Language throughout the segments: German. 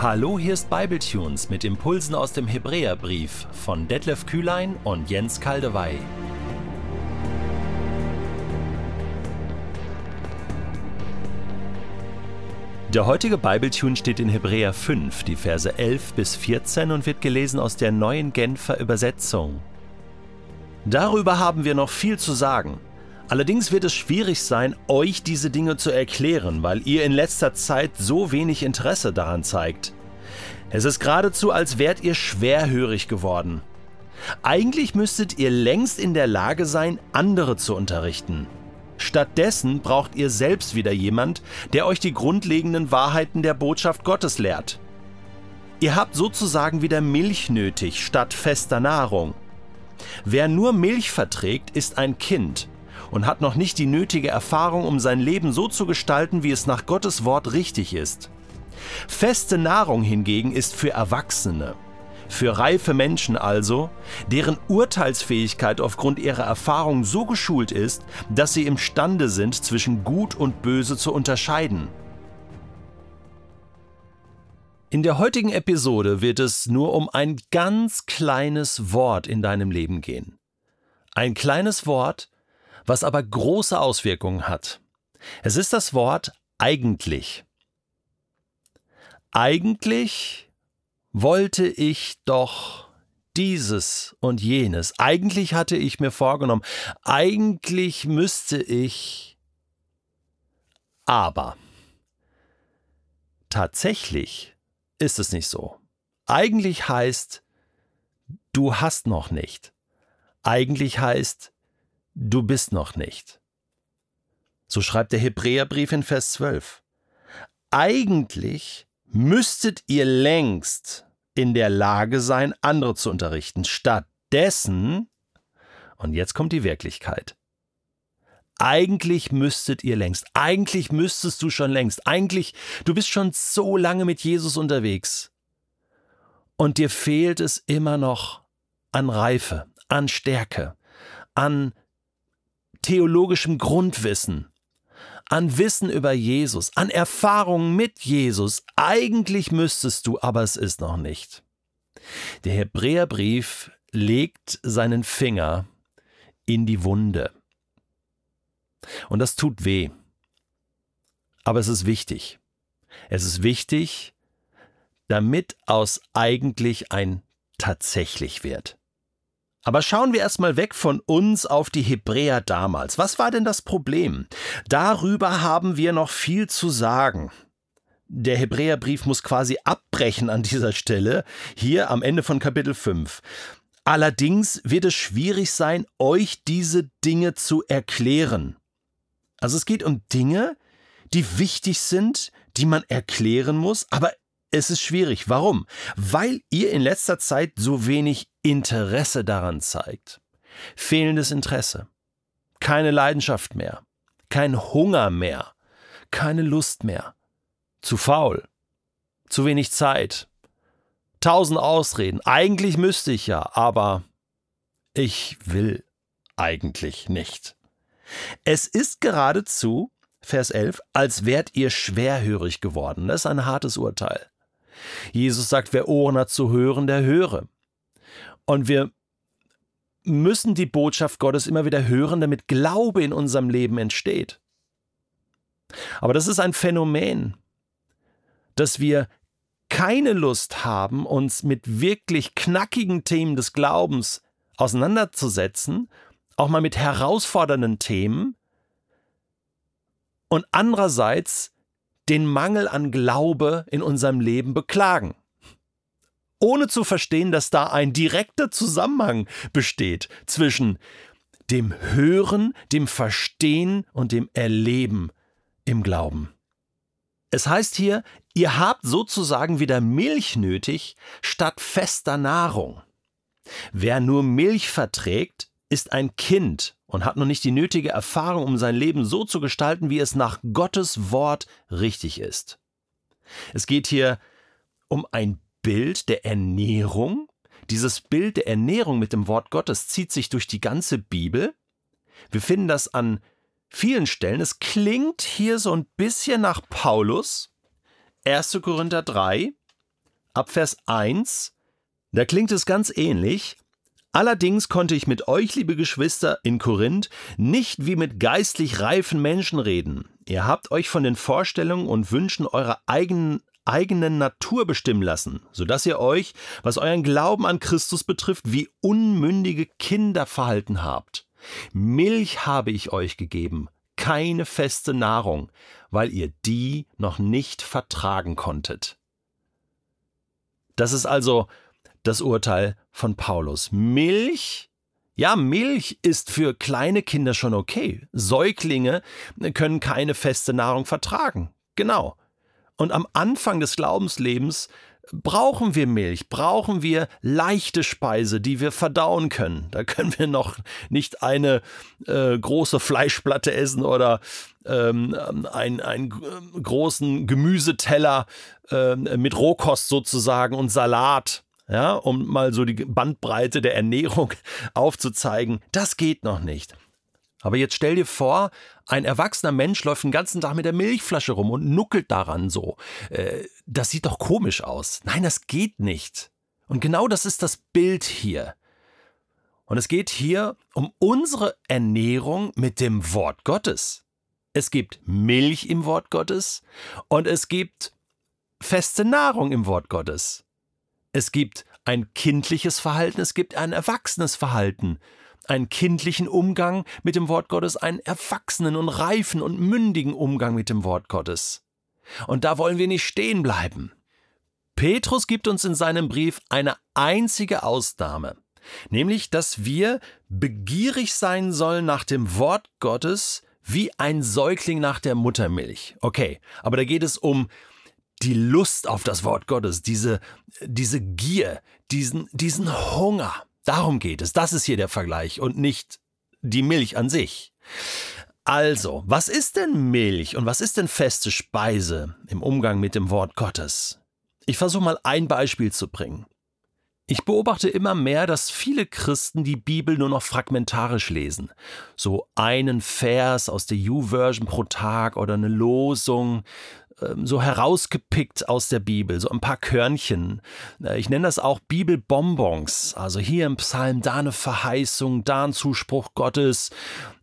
Hallo, hier ist Bibletunes mit Impulsen aus dem Hebräerbrief von Detlef Kühlein und Jens Kaldewey. Der heutige Bibletune steht in Hebräer 5, die Verse 11 bis 14 und wird gelesen aus der neuen Genfer Übersetzung. Darüber haben wir noch viel zu sagen. Allerdings wird es schwierig sein, euch diese Dinge zu erklären, weil ihr in letzter Zeit so wenig Interesse daran zeigt. Es ist geradezu, als wärt ihr schwerhörig geworden. Eigentlich müsstet ihr längst in der Lage sein, andere zu unterrichten. Stattdessen braucht ihr selbst wieder jemand, der euch die grundlegenden Wahrheiten der Botschaft Gottes lehrt. Ihr habt sozusagen wieder Milch nötig statt fester Nahrung. Wer nur Milch verträgt, ist ein Kind und hat noch nicht die nötige Erfahrung, um sein Leben so zu gestalten, wie es nach Gottes Wort richtig ist. Feste Nahrung hingegen ist für Erwachsene, für reife Menschen also, deren Urteilsfähigkeit aufgrund ihrer Erfahrung so geschult ist, dass sie imstande sind, zwischen Gut und Böse zu unterscheiden. In der heutigen Episode wird es nur um ein ganz kleines Wort in deinem Leben gehen. Ein kleines Wort, was aber große Auswirkungen hat. Es ist das Wort eigentlich. Eigentlich wollte ich doch dieses und jenes. Eigentlich hatte ich mir vorgenommen. Eigentlich müsste ich. Aber tatsächlich ist es nicht so. Eigentlich heißt, du hast noch nicht. Eigentlich heißt, du bist noch nicht. So schreibt der Hebräerbrief in Vers 12. Eigentlich müsstet ihr längst in der Lage sein, andere zu unterrichten. Stattdessen, und jetzt kommt die Wirklichkeit, eigentlich müsstet ihr längst, eigentlich müsstest du schon längst, eigentlich, du bist schon so lange mit Jesus unterwegs. Und dir fehlt es immer noch an Reife, an Stärke, an theologischem Grundwissen, an Wissen über Jesus, an Erfahrungen mit Jesus. Eigentlich müsstest du, aber es ist noch nicht. Der Hebräerbrief legt seinen Finger in die Wunde. Und das tut weh. Aber es ist wichtig. Es ist wichtig, damit aus eigentlich ein tatsächlich wird. Aber schauen wir erstmal weg von uns auf die Hebräer damals. Was war denn das Problem? Darüber haben wir noch viel zu sagen. Der Hebräerbrief muss quasi abbrechen an dieser Stelle, hier am Ende von Kapitel 5. Allerdings wird es schwierig sein, euch diese Dinge zu erklären. Also es geht um Dinge, die wichtig sind, die man erklären muss, aber es ist schwierig. Warum? Weil ihr in letzter Zeit so wenig Interesse daran zeigt. Fehlendes Interesse. Keine Leidenschaft mehr. Kein Hunger mehr. Keine Lust mehr. Zu faul. Zu wenig Zeit. Tausend Ausreden. Eigentlich müsste ich ja, aber ich will eigentlich nicht. Es ist geradezu, Vers 11, als wärt ihr schwerhörig geworden. Das ist ein hartes Urteil. Jesus sagt, wer Ohren hat zu hören, der höre. Und wir müssen die Botschaft Gottes immer wieder hören, damit Glaube in unserem Leben entsteht. Aber das ist ein Phänomen, dass wir keine Lust haben, uns mit wirklich knackigen Themen des Glaubens auseinanderzusetzen, auch mal mit herausfordernden Themen, und andererseits den Mangel an Glaube in unserem Leben beklagen. Ohne zu verstehen, dass da ein direkter Zusammenhang besteht zwischen dem Hören, dem Verstehen und dem Erleben im Glauben. Es heißt hier, ihr habt sozusagen wieder Milch nötig statt fester Nahrung. Wer nur Milch verträgt, ist ein Kind und hat noch nicht die nötige Erfahrung, um sein Leben so zu gestalten, wie es nach Gottes Wort richtig ist. Es geht hier um ein Bild der Ernährung. Dieses Bild der Ernährung mit dem Wort Gottes zieht sich durch die ganze Bibel. Wir finden das an vielen Stellen. Es klingt hier so ein bisschen nach Paulus. 1. Korinther 3, ab Vers 1, da klingt es ganz ähnlich. Allerdings konnte ich mit euch, liebe Geschwister, in Korinth nicht wie mit geistlich reifen Menschen reden. Ihr habt euch von den Vorstellungen und Wünschen eurer eigenen eigenen Natur bestimmen lassen, sodass ihr euch, was euren Glauben an Christus betrifft, wie unmündige Kinder verhalten habt. Milch habe ich euch gegeben, keine feste Nahrung, weil ihr die noch nicht vertragen konntet. Das ist also das Urteil von Paulus. Milch, ja, Milch ist für kleine Kinder schon okay. Säuglinge können keine feste Nahrung vertragen. Genau. Und am Anfang des Glaubenslebens brauchen wir Milch, brauchen wir leichte Speise, die wir verdauen können. Da können wir noch nicht eine äh, große Fleischplatte essen oder ähm, einen, einen großen Gemüseteller äh, mit Rohkost sozusagen und Salat. Ja, um mal so die Bandbreite der Ernährung aufzuzeigen. Das geht noch nicht. Aber jetzt stell dir vor, ein erwachsener Mensch läuft den ganzen Tag mit der Milchflasche rum und nuckelt daran so. Äh, das sieht doch komisch aus. Nein, das geht nicht. Und genau das ist das Bild hier. Und es geht hier um unsere Ernährung mit dem Wort Gottes. Es gibt Milch im Wort Gottes und es gibt feste Nahrung im Wort Gottes. Es gibt ein kindliches Verhalten, es gibt ein erwachsenes Verhalten einen kindlichen Umgang mit dem Wort Gottes, einen erwachsenen und reifen und mündigen Umgang mit dem Wort Gottes. Und da wollen wir nicht stehen bleiben. Petrus gibt uns in seinem Brief eine einzige Ausnahme, nämlich dass wir begierig sein sollen nach dem Wort Gottes wie ein Säugling nach der Muttermilch. Okay, aber da geht es um die Lust auf das Wort Gottes, diese, diese Gier, diesen, diesen Hunger. Darum geht es. Das ist hier der Vergleich und nicht die Milch an sich. Also, was ist denn Milch und was ist denn feste Speise im Umgang mit dem Wort Gottes? Ich versuche mal ein Beispiel zu bringen. Ich beobachte immer mehr, dass viele Christen die Bibel nur noch fragmentarisch lesen. So einen Vers aus der U-Version pro Tag oder eine Losung, so herausgepickt aus der Bibel, so ein paar Körnchen. Äh, ich nenne das auch Bibelbonbons. Also hier im Psalm da eine Verheißung, da ein Zuspruch Gottes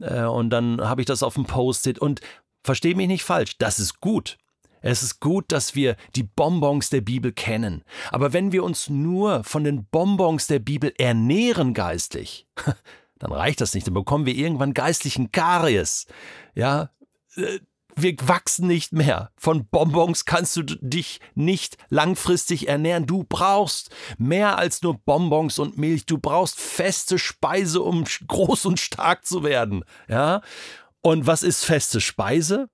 äh, und dann habe ich das auf dem Post-it und verstehe mich nicht falsch, das ist gut. Es ist gut, dass wir die Bonbons der Bibel kennen. Aber wenn wir uns nur von den Bonbons der Bibel ernähren geistlich, dann reicht das nicht. Dann bekommen wir irgendwann geistlichen Karies. Ja, äh, wir wachsen nicht mehr. Von Bonbons kannst du dich nicht langfristig ernähren. Du brauchst mehr als nur Bonbons und Milch. Du brauchst feste Speise, um groß und stark zu werden. Ja? Und was ist feste Speise?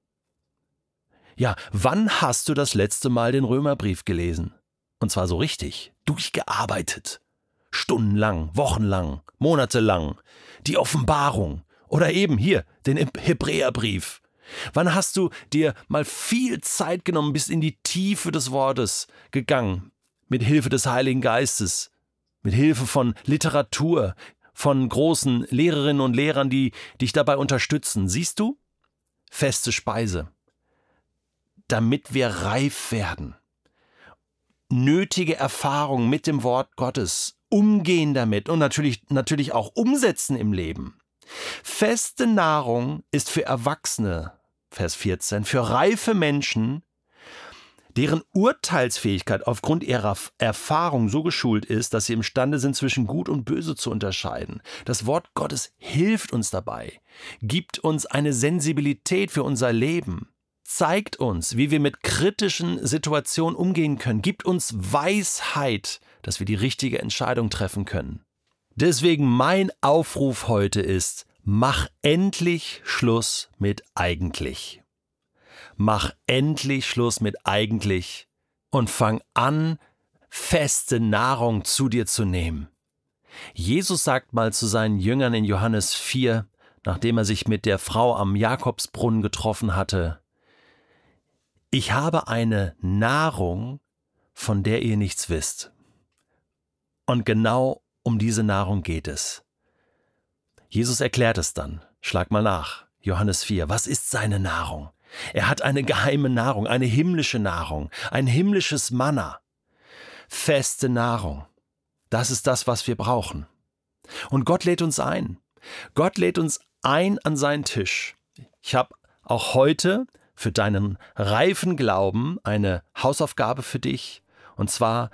Ja, wann hast du das letzte Mal den Römerbrief gelesen? Und zwar so richtig, durchgearbeitet. Stundenlang, wochenlang, monatelang. Die Offenbarung. Oder eben hier, den Hebräerbrief. Wann hast du dir mal viel Zeit genommen, bis in die Tiefe des Wortes gegangen, mit Hilfe des Heiligen Geistes, mit Hilfe von Literatur, von großen Lehrerinnen und Lehrern, die dich dabei unterstützen? Siehst du? Feste Speise. Damit wir reif werden. Nötige Erfahrung mit dem Wort Gottes, umgehen damit und natürlich, natürlich auch umsetzen im Leben. Feste Nahrung ist für Erwachsene Vers 14, für reife Menschen, deren Urteilsfähigkeit aufgrund ihrer Erfahrung so geschult ist, dass sie imstande sind, zwischen Gut und Böse zu unterscheiden. Das Wort Gottes hilft uns dabei, gibt uns eine Sensibilität für unser Leben, zeigt uns, wie wir mit kritischen Situationen umgehen können, gibt uns Weisheit, dass wir die richtige Entscheidung treffen können. Deswegen mein Aufruf heute ist, Mach endlich Schluss mit eigentlich. Mach endlich Schluss mit eigentlich und fang an, feste Nahrung zu dir zu nehmen. Jesus sagt mal zu seinen Jüngern in Johannes 4, nachdem er sich mit der Frau am Jakobsbrunnen getroffen hatte, ich habe eine Nahrung, von der ihr nichts wisst. Und genau um diese Nahrung geht es. Jesus erklärt es dann. Schlag mal nach. Johannes 4. Was ist seine Nahrung? Er hat eine geheime Nahrung, eine himmlische Nahrung, ein himmlisches Manna. feste Nahrung. Das ist das, was wir brauchen. Und Gott lädt uns ein. Gott lädt uns ein an seinen Tisch. Ich habe auch heute für deinen reifen Glauben eine Hausaufgabe für dich. Und zwar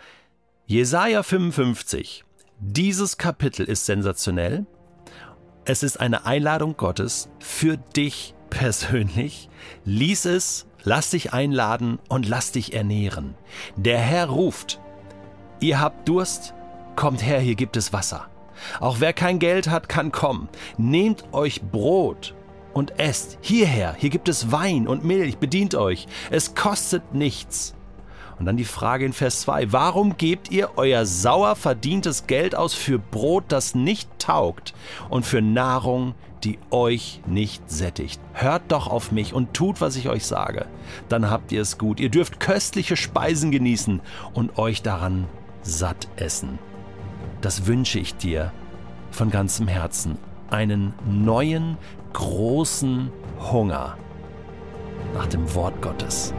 Jesaja 55. Dieses Kapitel ist sensationell. Es ist eine Einladung Gottes für dich persönlich. Lies es, lass dich einladen und lass dich ernähren. Der Herr ruft. Ihr habt Durst? Kommt her, hier gibt es Wasser. Auch wer kein Geld hat, kann kommen. Nehmt euch Brot und esst. Hierher, hier gibt es Wein und Milch, bedient euch. Es kostet nichts. Und dann die Frage in Vers 2, warum gebt ihr euer sauer verdientes Geld aus für Brot, das nicht taugt und für Nahrung, die euch nicht sättigt? Hört doch auf mich und tut, was ich euch sage. Dann habt ihr es gut. Ihr dürft köstliche Speisen genießen und euch daran satt essen. Das wünsche ich dir von ganzem Herzen. Einen neuen, großen Hunger nach dem Wort Gottes.